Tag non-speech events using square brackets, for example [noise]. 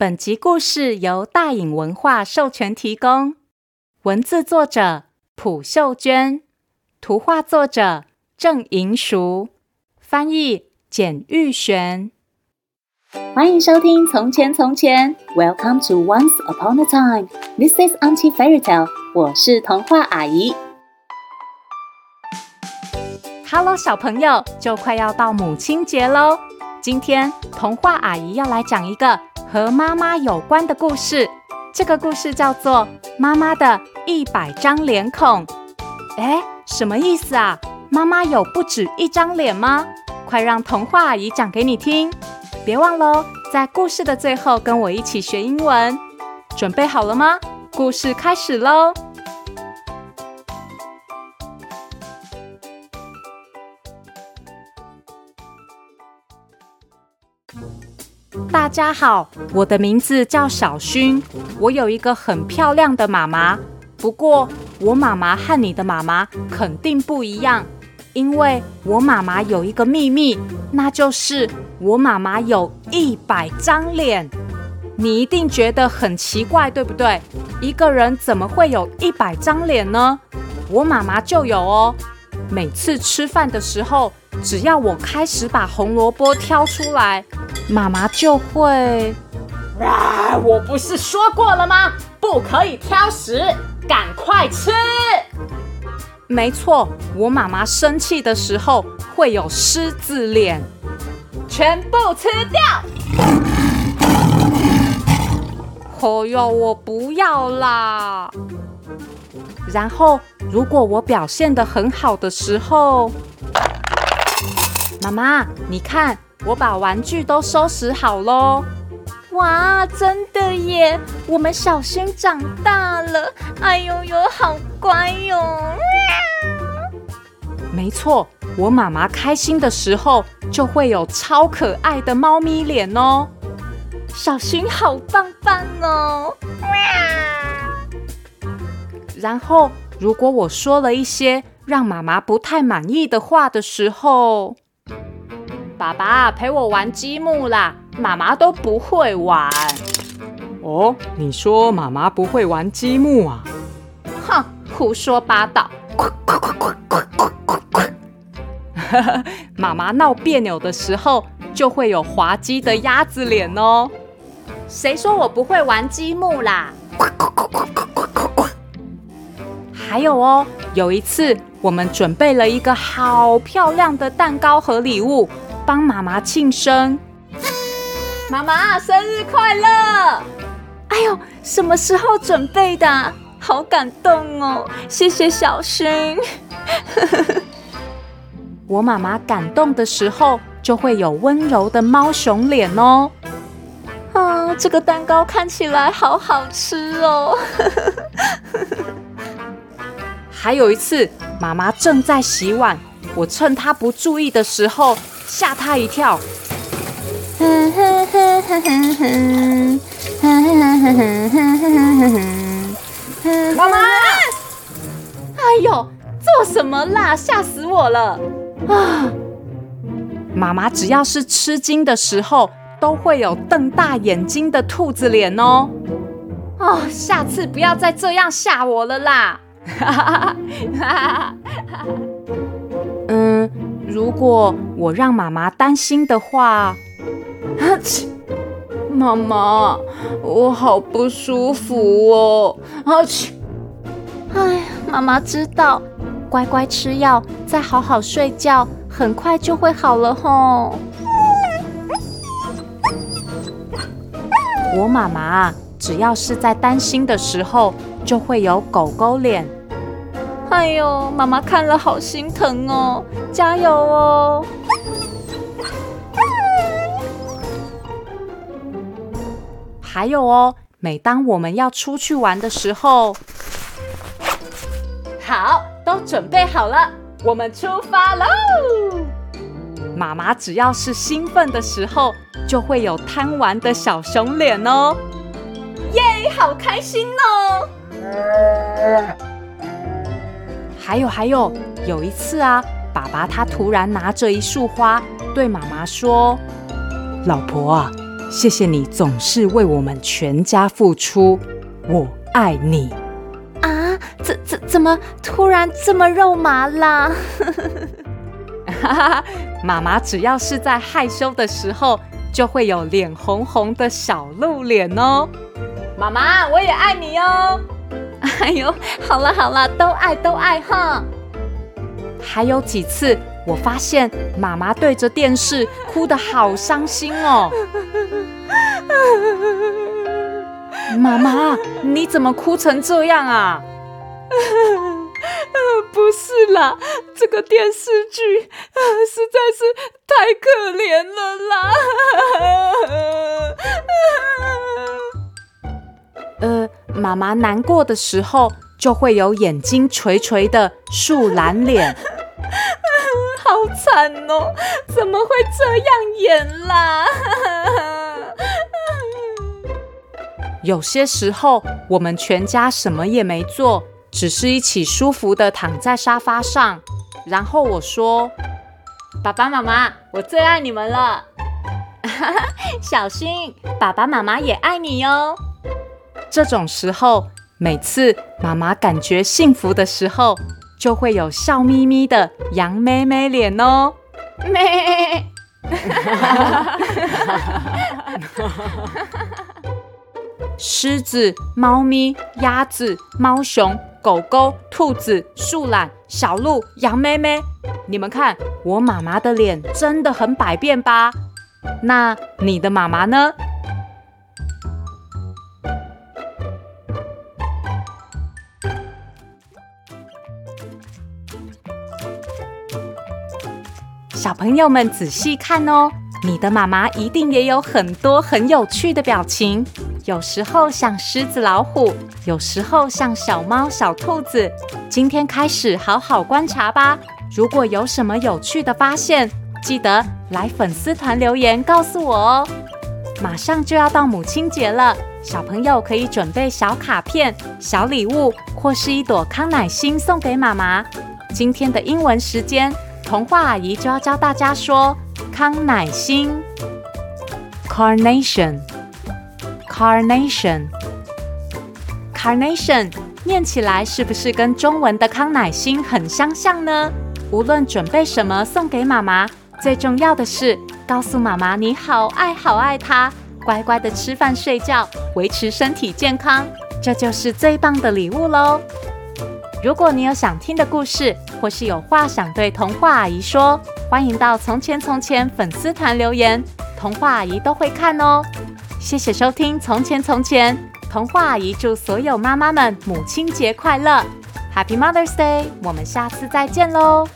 本集故事由大颖文化授权提供，文字作者朴秀娟，图画作者郑银淑，翻译简玉璇。欢迎收听《从前从前》，Welcome to Once Upon a Time。This is Auntie Fairy Tale。我是童话阿姨。Hello，小朋友，就快要到母亲节喽！今天童话阿姨要来讲一个。和妈妈有关的故事，这个故事叫做《妈妈的一百张脸孔》。哎，什么意思啊？妈妈有不止一张脸吗？快让童话阿姨讲给你听！别忘喽，在故事的最后跟我一起学英文。准备好了吗？故事开始喽！大家好，我的名字叫小薰。我有一个很漂亮的妈妈，不过我妈妈和你的妈妈肯定不一样，因为我妈妈有一个秘密，那就是我妈妈有一百张脸。你一定觉得很奇怪，对不对？一个人怎么会有一百张脸呢？我妈妈就有哦。每次吃饭的时候，只要我开始把红萝卜挑出来。妈妈就会，啊！我不是说过了吗？不可以挑食，赶快吃。没错，我妈妈生气的时候会有狮子脸，全部吃掉。哦哟，我不要啦。然后，如果我表现的很好的时候，妈妈，你看。我把玩具都收拾好喽！哇，真的耶！我们小新长大了，哎呦呦，好乖哟！没错，我妈妈开心的时候就会有超可爱的猫咪脸哦。小新好棒棒哦！然后，如果我说了一些让妈妈不太满意的话的时候，爸爸陪我玩积木啦，妈妈都不会玩。哦，你说妈妈不会玩积木啊？哼，胡说八道！[laughs] 妈妈闹别扭的时候，就会有滑稽的鸭子脸哦。谁说我不会玩积木啦？还有哦，有一次我们准备了一个好漂亮的蛋糕和礼物。帮妈妈庆生，妈妈生日快乐！哎呦，什么时候准备的？好感动哦！谢谢小薰。[laughs] 我妈妈感动的时候，就会有温柔的猫熊脸哦。啊，这个蛋糕看起来好好吃哦。[laughs] 还有一次，妈妈正在洗碗，我趁她不注意的时候。吓他一跳！妈妈！哎呦，做什么啦？吓死我了！啊！妈妈只要是吃惊的时候，都会有瞪大眼睛的兔子脸哦。哦，下次不要再这样吓我了啦！嗯。如果我让妈妈担心的话，[laughs] 妈妈，我好不舒服哦！哎，妈妈知道，乖乖吃药，再好好睡觉，很快就会好了吼。我妈妈只要是在担心的时候，就会有狗狗脸。哎呦，妈妈看了好心疼哦，加油哦！还有哦，每当我们要出去玩的时候，好，都准备好了，我们出发喽！妈妈只要是兴奋的时候，就会有贪玩的小熊脸哦。耶，好开心哦！还有还有，有一次啊，爸爸他突然拿着一束花，对妈妈说：“老婆啊，谢谢你总是为我们全家付出，我爱你。啊，怎怎怎么突然这么肉麻啦？哈哈，妈妈只要是在害羞的时候，就会有脸红红的小露脸哦。妈妈，我也爱你哦。[laughs] 哎呦，好了好了，都爱都爱哈。还有几次，我发现妈妈对着电视哭得好伤心哦。[laughs] 妈妈，你怎么哭成这样啊？[laughs] 不是啦，这个电视剧啊，实在是太可怜了啦。呃，妈妈难过的时候就会有眼睛垂垂的树懒脸，[laughs] 好惨哦！怎么会这样演啦？[laughs] 有些时候我们全家什么也没做，只是一起舒服的躺在沙发上，然后我说：“爸爸妈妈，我最爱你们了。” [laughs] 小心，爸爸妈妈也爱你哟。这种时候，每次妈妈感觉幸福的时候，就会有笑眯眯的羊妹妹脸哦。妹。狮子、猫咪、鸭子、猫熊、狗狗、兔子、树懒、小鹿、羊妹妹，你们看，我妈妈的脸真的很百变吧？那你的妈妈呢？小朋友们仔细看哦，你的妈妈一定也有很多很有趣的表情，有时候像狮子、老虎，有时候像小猫、小兔子。今天开始好好观察吧，如果有什么有趣的发现，记得来粉丝团留言告诉我哦。马上就要到母亲节了，小朋友可以准备小卡片、小礼物，或是一朵康乃馨送给妈妈。今天的英文时间。童话阿姨就要教大家说康乃馨，carnation，carnation，carnation，念起来是不是跟中文的康乃馨很相像呢？无论准备什么送给妈妈，最重要的是告诉妈妈你好爱好爱她，乖乖的吃饭睡觉，维持身体健康，这就是最棒的礼物喽。如果你有想听的故事，或是有话想对童话阿姨说，欢迎到《从前从前》粉丝团留言，童话阿姨都会看哦。谢谢收听《从前从前》，童话阿姨祝所有妈妈们母亲节快乐，Happy Mother's Day！我们下次再见喽。